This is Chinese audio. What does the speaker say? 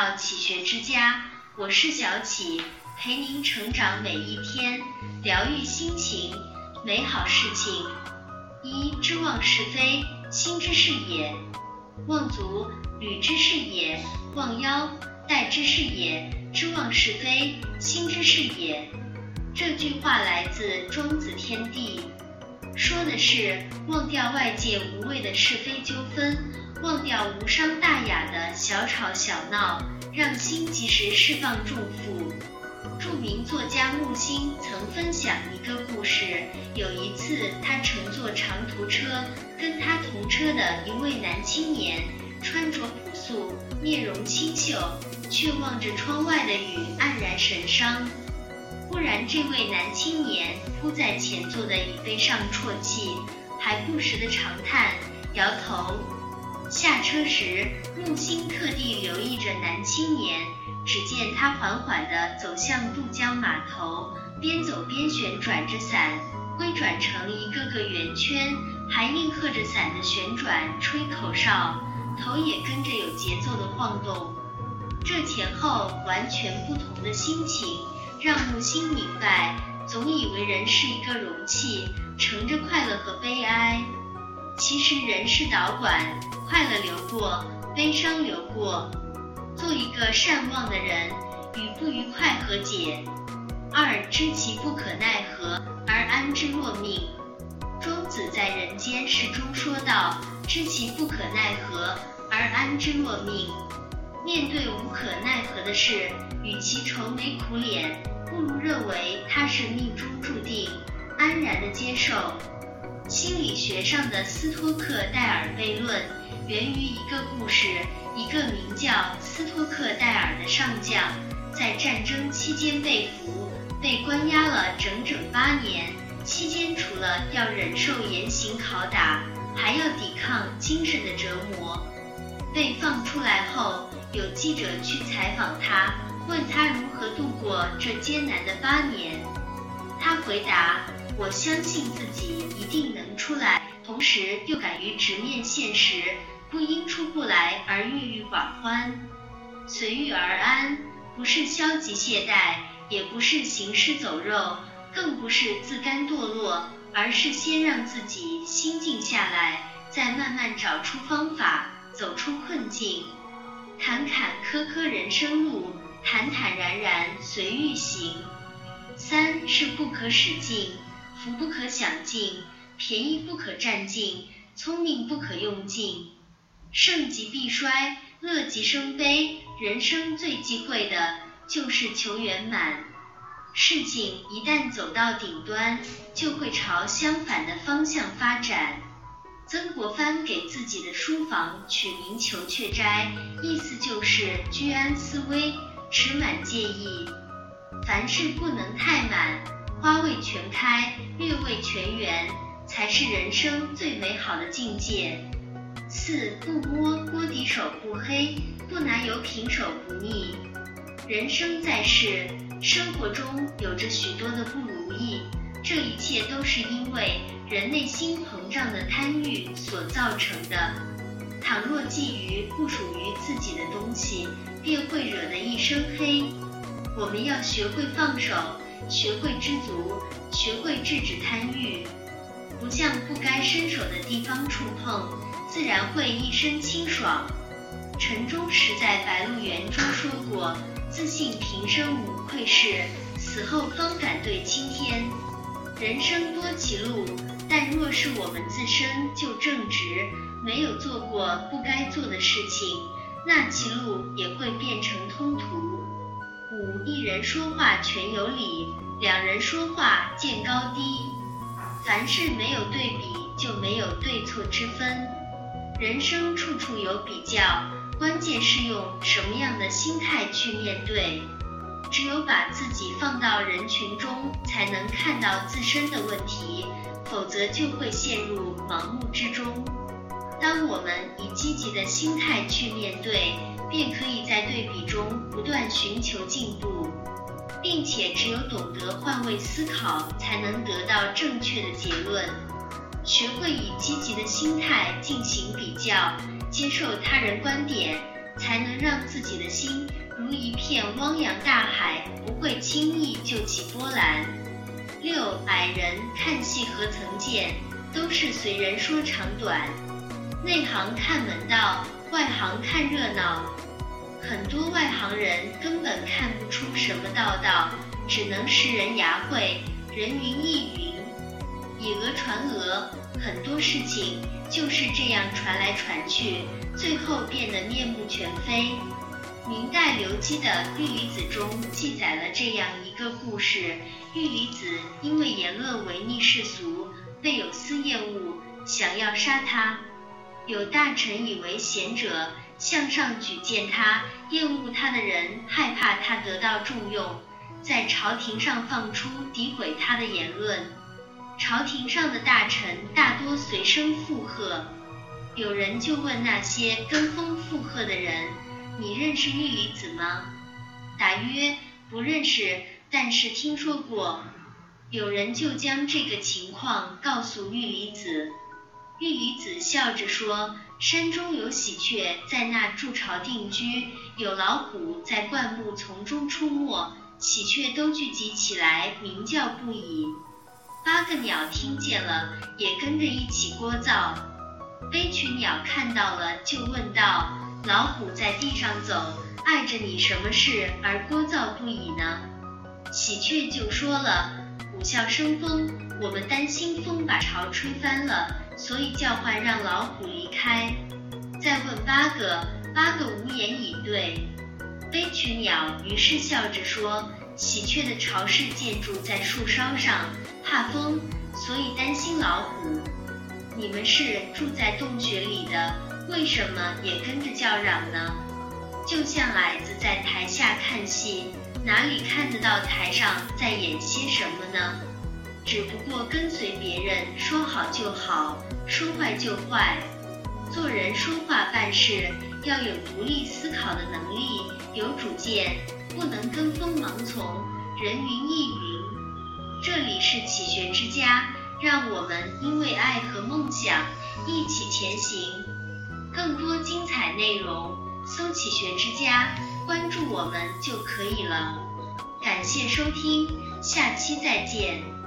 到启学之家，我是小启，陪您成长每一天，疗愈心情，美好事情。一知忘是非，心之是也；忘足，履之是也；忘腰，带之是也。知忘是非，心之是也。这句话来自《庄子·天地》。说的是忘掉外界无谓的是非纠纷，忘掉无伤大雅的小吵小闹，让心及时释放祝福。著名作家木心曾分享一个故事：有一次，他乘坐长途车，跟他同车的一位男青年，穿着朴素，面容清秀，却望着窗外的雨，黯然神伤。忽然，这位男青年扑在前座的椅背上啜泣，还不时的长叹、摇头。下车时，木星特地留意着男青年，只见他缓缓地走向渡江码头，边走边旋转着伞，挥转成一个个圆圈，还应和着伞的旋转吹口哨，头也跟着有节奏的晃动。这前后完全不同的心情。让木星明白，总以为人是一个容器，盛着快乐和悲哀。其实人是导管，快乐流过，悲伤流过。做一个善忘的人，与不愉快和解。二知其不可奈何而安之若命。庄子在《人间世》中说道：“知其不可奈何而安之若命。”面对无可奈何的事，与其愁眉苦脸。不如认为它是命中注定，安然的接受。心理学上的斯托克戴尔悖论源于一个故事：一个名叫斯托克戴尔的上将，在战争期间被俘，被关押了整整八年。期间除了要忍受严刑拷打，还要抵抗精神的折磨。被放出来后，有记者去采访他。问他如何度过这艰难的八年，他回答：“我相信自己一定能出来，同时又敢于直面现实，不因出不来而郁郁寡欢，随遇而安，不是消极懈怠，也不是行尸走肉，更不是自甘堕落，而是先让自己心静下来，再慢慢找出方法，走出困境。坎坎坷坷人生路。”坦坦然然随遇行。三是不可使劲，福不可享尽，便宜不可占尽，聪明不可用尽。盛极必衰，乐极生悲。人生最忌讳的就是求圆满。事情一旦走到顶端，就会朝相反的方向发展。曾国藩给自己的书房取名求雀斋，意思就是居安思危。持满戒意，凡事不能太满，花未全开，月未全圆，才是人生最美好的境界。四不摸锅底手不黑，不拿油瓶手不腻。人生在世，生活中有着许多的不如意，这一切都是因为人内心膨胀的贪欲所造成的。倘若觊觎不属于自己的东西，便会惹得一身黑。我们要学会放手，学会知足，学会制止贪欲，不向不该伸手的地方触碰，自然会一身清爽。陈忠实在《白鹿原》中说过：“自信平生无愧事，死后方敢对青天。”人生多歧路，但若是我们自身就正直。没有做过不该做的事情，那歧路也会变成通途。一人说话全有理，两人说话见高低。凡事没有对比，就没有对错之分。人生处处有比较，关键是用什么样的心态去面对。只有把自己放到人群中，才能看到自身的问题，否则就会陷入盲目之中。当我们以积极的心态去面对，便可以在对比中不断寻求进步，并且只有懂得换位思考，才能得到正确的结论。学会以积极的心态进行比较，接受他人观点，才能让自己的心如一片汪洋大海，不会轻易就起波澜。六矮人看戏何曾见，都是随人说长短，内行看门道，外行看热闹。很多外行人根本看不出什么道道，只能识人牙慧，人云亦云，以讹传讹。很多事情就是这样传来传去，最后变得面目全非。明代刘基的《玉离子》中记载了这样一个故事：玉离子因为言论违逆世俗，被有司厌恶，想要杀他。有大臣以为贤者。向上举荐他，厌恶他的人害怕他得到重用，在朝廷上放出诋毁他的言论。朝廷上的大臣大多随声附和。有人就问那些跟风附和的人：“你认识玉离子吗？”答曰：“不认识，但是听说过。”有人就将这个情况告诉玉离子。玉离子笑着说：“山中有喜鹊在那筑巢定居，有老虎在灌木丛中出没，喜鹊都聚集起来鸣叫不已。八个鸟听见了，也跟着一起聒噪。悲曲鸟看到了，就问道：老虎在地上走，碍着你什么事而聒噪不已呢？喜鹊就说了：虎啸生风，我们担心风把巢吹翻了。”所以叫唤让老虎离开。再问八个，八个无言以对。悲曲鸟于是笑着说：“喜鹊的巢是建筑在树梢上，怕风，所以担心老虎。你们是住在洞穴里的，为什么也跟着叫嚷呢？就像矮子在台下看戏，哪里看得到台上在演些什么呢？”只不过跟随别人说好就好，说坏就坏。做人说话办事要有独立思考的能力，有主见，不能跟风盲从，人云亦云。这里是启学之家，让我们因为爱和梦想一起前行。更多精彩内容，搜“启学之家”，关注我们就可以了。感谢收听，下期再见。